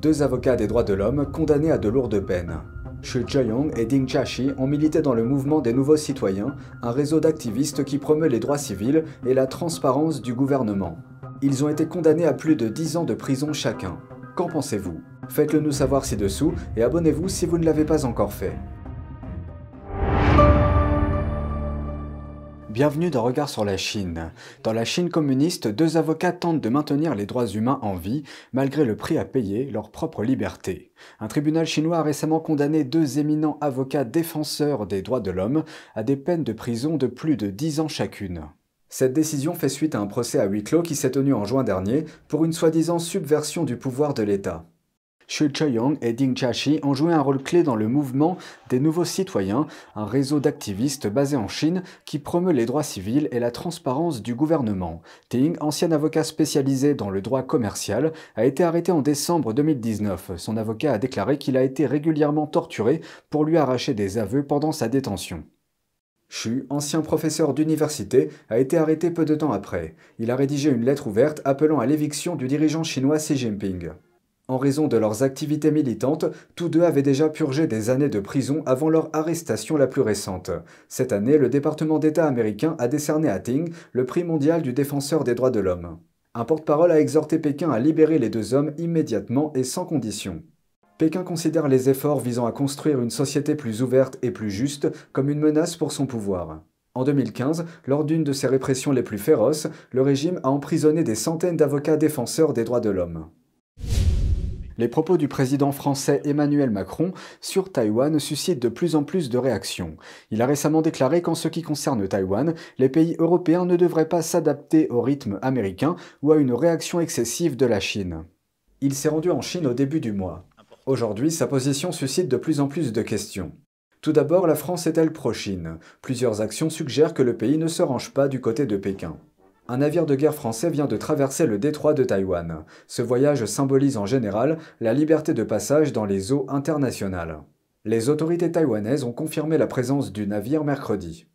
deux avocats des droits de l'homme condamnés à de lourdes peines. Xu Zheyong et Ding Chashi ont milité dans le mouvement des Nouveaux Citoyens, un réseau d'activistes qui promeut les droits civils et la transparence du gouvernement. Ils ont été condamnés à plus de 10 ans de prison chacun. Qu'en pensez-vous? Faites-le nous savoir ci-dessous et abonnez-vous si vous ne l'avez pas encore fait. Bienvenue dans Regard sur la Chine. Dans la Chine communiste, deux avocats tentent de maintenir les droits humains en vie, malgré le prix à payer, leur propre liberté. Un tribunal chinois a récemment condamné deux éminents avocats défenseurs des droits de l'homme à des peines de prison de plus de 10 ans chacune. Cette décision fait suite à un procès à huis clos qui s'est tenu en juin dernier pour une soi-disant subversion du pouvoir de l'État. Xu Cheyong et Ding Chashi ont joué un rôle clé dans le mouvement des Nouveaux Citoyens, un réseau d'activistes basé en Chine qui promeut les droits civils et la transparence du gouvernement. Ding, ancien avocat spécialisé dans le droit commercial, a été arrêté en décembre 2019. Son avocat a déclaré qu'il a été régulièrement torturé pour lui arracher des aveux pendant sa détention. Xu, ancien professeur d'université, a été arrêté peu de temps après. Il a rédigé une lettre ouverte appelant à l'éviction du dirigeant chinois Xi Jinping. En raison de leurs activités militantes, tous deux avaient déjà purgé des années de prison avant leur arrestation la plus récente. Cette année, le département d'État américain a décerné à Ting le prix mondial du défenseur des droits de l'homme. Un porte-parole a exhorté Pékin à libérer les deux hommes immédiatement et sans condition. Pékin considère les efforts visant à construire une société plus ouverte et plus juste comme une menace pour son pouvoir. En 2015, lors d'une de ses répressions les plus féroces, le régime a emprisonné des centaines d'avocats défenseurs des droits de l'homme. Les propos du président français Emmanuel Macron sur Taïwan suscitent de plus en plus de réactions. Il a récemment déclaré qu'en ce qui concerne Taïwan, les pays européens ne devraient pas s'adapter au rythme américain ou à une réaction excessive de la Chine. Il s'est rendu en Chine au début du mois. Aujourd'hui, sa position suscite de plus en plus de questions. Tout d'abord, la France est-elle pro-Chine? Plusieurs actions suggèrent que le pays ne se range pas du côté de Pékin. Un navire de guerre français vient de traverser le détroit de Taïwan. Ce voyage symbolise en général la liberté de passage dans les eaux internationales. Les autorités taïwanaises ont confirmé la présence du navire mercredi.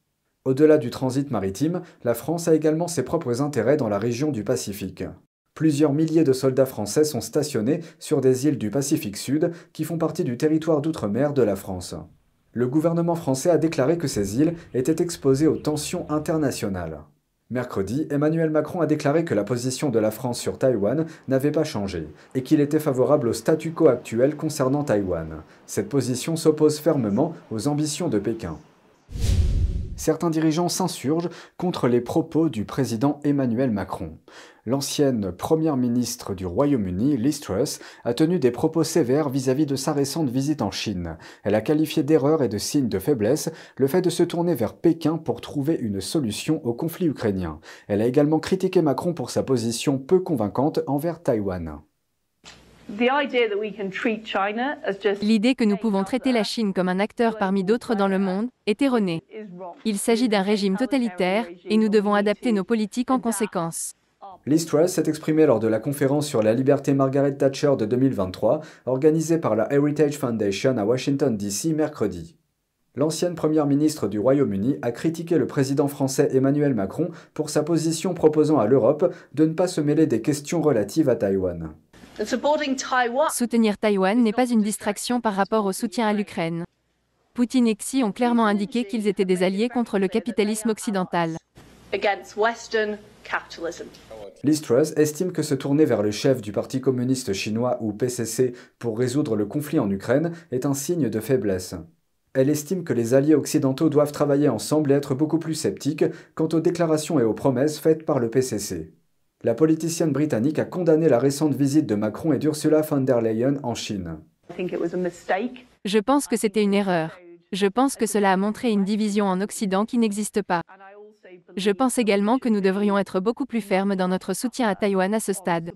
Au-delà du transit maritime, la France a également ses propres intérêts dans la région du Pacifique. Plusieurs milliers de soldats français sont stationnés sur des îles du Pacifique Sud qui font partie du territoire d'outre-mer de la France. Le gouvernement français a déclaré que ces îles étaient exposées aux tensions internationales. Mercredi, Emmanuel Macron a déclaré que la position de la France sur Taïwan n'avait pas changé et qu'il était favorable au statu quo actuel concernant Taïwan. Cette position s'oppose fermement aux ambitions de Pékin certains dirigeants s'insurgent contre les propos du président Emmanuel Macron. L'ancienne première ministre du Royaume-Uni, Liz Truss, a tenu des propos sévères vis-à-vis de sa récente visite en Chine. Elle a qualifié d'erreur et de signe de faiblesse le fait de se tourner vers Pékin pour trouver une solution au conflit ukrainien. Elle a également critiqué Macron pour sa position peu convaincante envers Taïwan. L'idée que nous pouvons traiter la Chine comme un acteur parmi d'autres dans le monde est erronée. Il s'agit d'un régime totalitaire et nous devons adapter nos politiques en conséquence. Liz Truss s'est exprimée lors de la conférence sur la liberté Margaret Thatcher de 2023, organisée par la Heritage Foundation à Washington, D.C. mercredi. L'ancienne première ministre du Royaume-Uni a critiqué le président français Emmanuel Macron pour sa position proposant à l'Europe de ne pas se mêler des questions relatives à Taïwan. Soutenir Taïwan n'est pas une distraction par rapport au soutien à l'Ukraine. Poutine et Xi ont clairement indiqué qu'ils étaient des alliés contre le capitalisme occidental. Liz Truss estime que se tourner vers le chef du Parti communiste chinois ou PCC pour résoudre le conflit en Ukraine est un signe de faiblesse. Elle estime que les alliés occidentaux doivent travailler ensemble et être beaucoup plus sceptiques quant aux déclarations et aux promesses faites par le PCC la politicienne britannique a condamné la récente visite de Macron et d'Ursula von der Leyen en Chine. Je pense que c'était une erreur. Je pense que cela a montré une division en Occident qui n'existe pas. Je pense également que nous devrions être beaucoup plus fermes dans notre soutien à Taïwan à ce stade.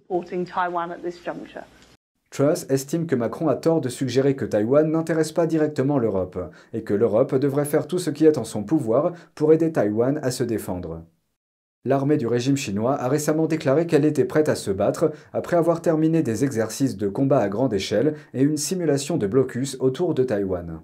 Truss estime que Macron a tort de suggérer que Taïwan n'intéresse pas directement l'Europe et que l'Europe devrait faire tout ce qui est en son pouvoir pour aider Taïwan à se défendre. L'armée du régime chinois a récemment déclaré qu'elle était prête à se battre après avoir terminé des exercices de combat à grande échelle et une simulation de blocus autour de Taïwan.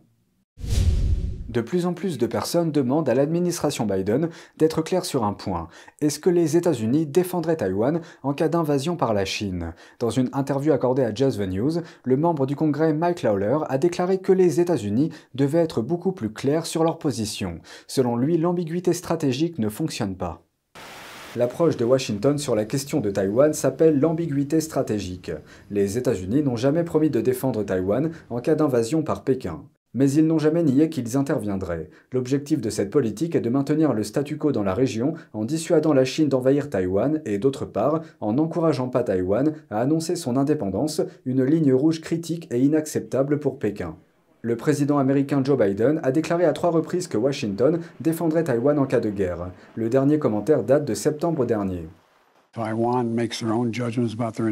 De plus en plus de personnes demandent à l'administration Biden d'être claire sur un point. Est-ce que les États-Unis défendraient Taïwan en cas d'invasion par la Chine? Dans une interview accordée à Just the News, le membre du Congrès Mike Lawler a déclaré que les États-Unis devaient être beaucoup plus clairs sur leur position. Selon lui, l'ambiguïté stratégique ne fonctionne pas. L'approche de Washington sur la question de Taïwan s'appelle l'ambiguïté stratégique. Les États-Unis n'ont jamais promis de défendre Taïwan en cas d'invasion par Pékin. Mais ils n'ont jamais nié qu'ils interviendraient. L'objectif de cette politique est de maintenir le statu quo dans la région en dissuadant la Chine d'envahir Taïwan et d'autre part en n'encourageant pas Taïwan à annoncer son indépendance, une ligne rouge critique et inacceptable pour Pékin. Le président américain Joe Biden a déclaré à trois reprises que Washington défendrait Taïwan en cas de guerre. Le dernier commentaire date de septembre dernier.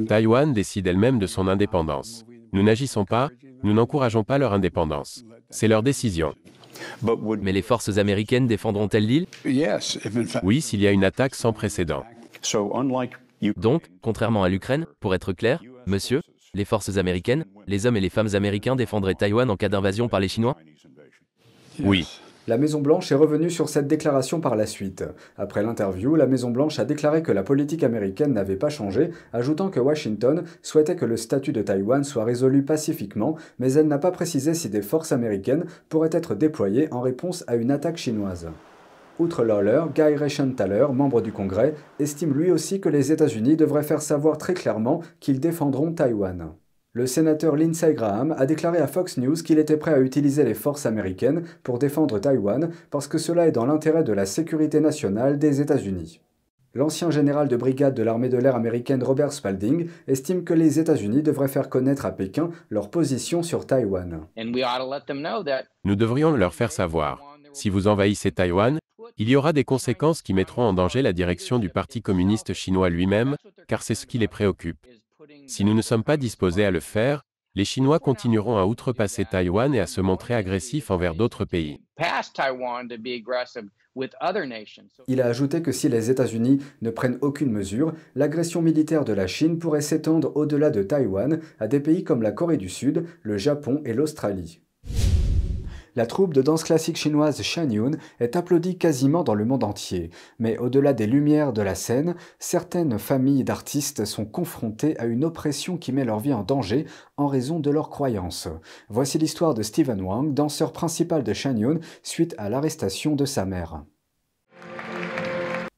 Taïwan décide elle-même de son indépendance. Nous n'agissons pas, nous n'encourageons pas leur indépendance. C'est leur décision. Mais les forces américaines défendront-elles l'île? Oui, s'il y a une attaque sans précédent. Donc, contrairement à l'Ukraine, pour être clair, monsieur, les forces américaines, les hommes et les femmes américains défendraient Taïwan en cas d'invasion par les Chinois? Oui. La Maison-Blanche est revenue sur cette déclaration par la suite. Après l'interview, la Maison-Blanche a déclaré que la politique américaine n'avait pas changé, ajoutant que Washington souhaitait que le statut de Taïwan soit résolu pacifiquement, mais elle n'a pas précisé si des forces américaines pourraient être déployées en réponse à une attaque chinoise. Outre Lawler, Guy Reschenthaler, membre du Congrès, estime lui aussi que les États-Unis devraient faire savoir très clairement qu'ils défendront Taïwan. Le sénateur Lindsey Graham a déclaré à Fox News qu'il était prêt à utiliser les forces américaines pour défendre Taïwan parce que cela est dans l'intérêt de la sécurité nationale des États-Unis. L'ancien général de brigade de l'armée de l'air américaine Robert Spalding estime que les États-Unis devraient faire connaître à Pékin leur position sur Taïwan. Nous devrions leur faire savoir, si vous envahissez Taïwan, il y aura des conséquences qui mettront en danger la direction du Parti communiste chinois lui-même, car c'est ce qui les préoccupe. Si nous ne sommes pas disposés à le faire, les Chinois continueront à outrepasser Taïwan et à se montrer agressifs envers d'autres pays. Il a ajouté que si les États-Unis ne prennent aucune mesure, l'agression militaire de la Chine pourrait s'étendre au-delà de Taïwan à des pays comme la Corée du Sud, le Japon et l'Australie. La troupe de danse classique chinoise Shanyun est applaudie quasiment dans le monde entier, mais au-delà des lumières de la scène, certaines familles d'artistes sont confrontées à une oppression qui met leur vie en danger en raison de leurs croyances. Voici l'histoire de Stephen Wang, danseur principal de Shanyun, suite à l'arrestation de sa mère.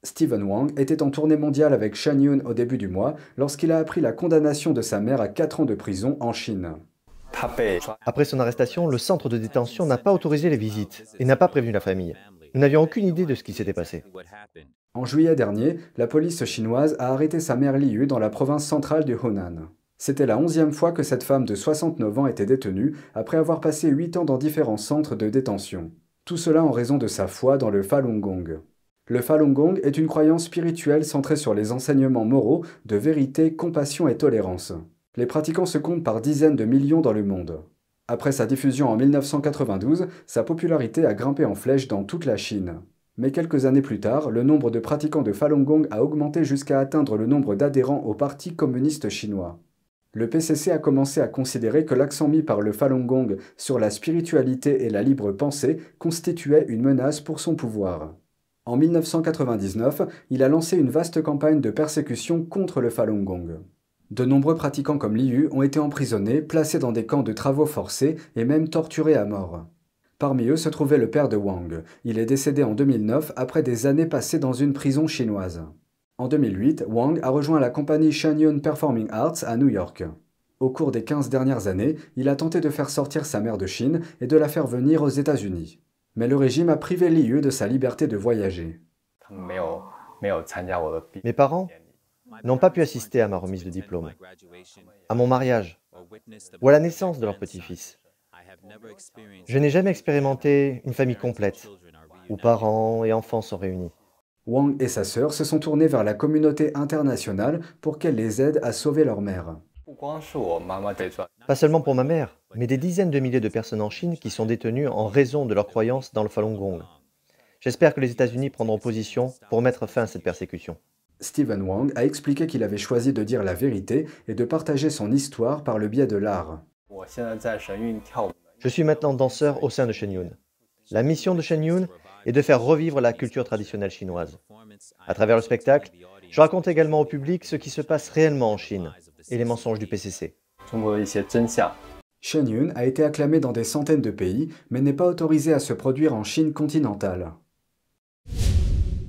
Stephen Wang était en tournée mondiale avec Shanyun au début du mois lorsqu'il a appris la condamnation de sa mère à 4 ans de prison en Chine. Après son arrestation, le centre de détention n'a pas autorisé les visites et n'a pas prévenu la famille. Nous n'avions aucune idée de ce qui s'était passé. En juillet dernier, la police chinoise a arrêté sa mère Liu dans la province centrale du Hunan. C'était la onzième fois que cette femme de 69 ans était détenue après avoir passé 8 ans dans différents centres de détention. Tout cela en raison de sa foi dans le Falun Gong. Le Falun Gong est une croyance spirituelle centrée sur les enseignements moraux de vérité, compassion et tolérance. Les pratiquants se comptent par dizaines de millions dans le monde. Après sa diffusion en 1992, sa popularité a grimpé en flèche dans toute la Chine. Mais quelques années plus tard, le nombre de pratiquants de Falun Gong a augmenté jusqu'à atteindre le nombre d'adhérents au Parti communiste chinois. Le PCC a commencé à considérer que l'accent mis par le Falun Gong sur la spiritualité et la libre pensée constituait une menace pour son pouvoir. En 1999, il a lancé une vaste campagne de persécution contre le Falun Gong. De nombreux pratiquants comme Liu ont été emprisonnés, placés dans des camps de travaux forcés et même torturés à mort. Parmi eux se trouvait le père de Wang. Il est décédé en 2009 après des années passées dans une prison chinoise. En 2008, Wang a rejoint la compagnie Shanyun Performing Arts à New York. Au cours des 15 dernières années, il a tenté de faire sortir sa mère de Chine et de la faire venir aux États-Unis. Mais le régime a privé Liu de sa liberté de voyager. Mes parents n'ont pas pu assister à ma remise de diplôme, à mon mariage ou à la naissance de leur petit-fils. Je n'ai jamais expérimenté une famille complète, où parents et enfants sont réunis. Wang et sa sœur se sont tournés vers la communauté internationale pour qu'elle les aide à sauver leur mère. Pas seulement pour ma mère, mais des dizaines de milliers de personnes en Chine qui sont détenues en raison de leur croyance dans le Falun Gong. J'espère que les États-Unis prendront position pour mettre fin à cette persécution. Stephen Wang a expliqué qu'il avait choisi de dire la vérité et de partager son histoire par le biais de l'art. Je suis maintenant danseur au sein de Shenyun. La mission de Shen Yun est de faire revivre la culture traditionnelle chinoise. À travers le spectacle, je raconte également au public ce qui se passe réellement en Chine et les mensonges du PCC. Shen Yun a été acclamé dans des centaines de pays, mais n'est pas autorisé à se produire en Chine continentale.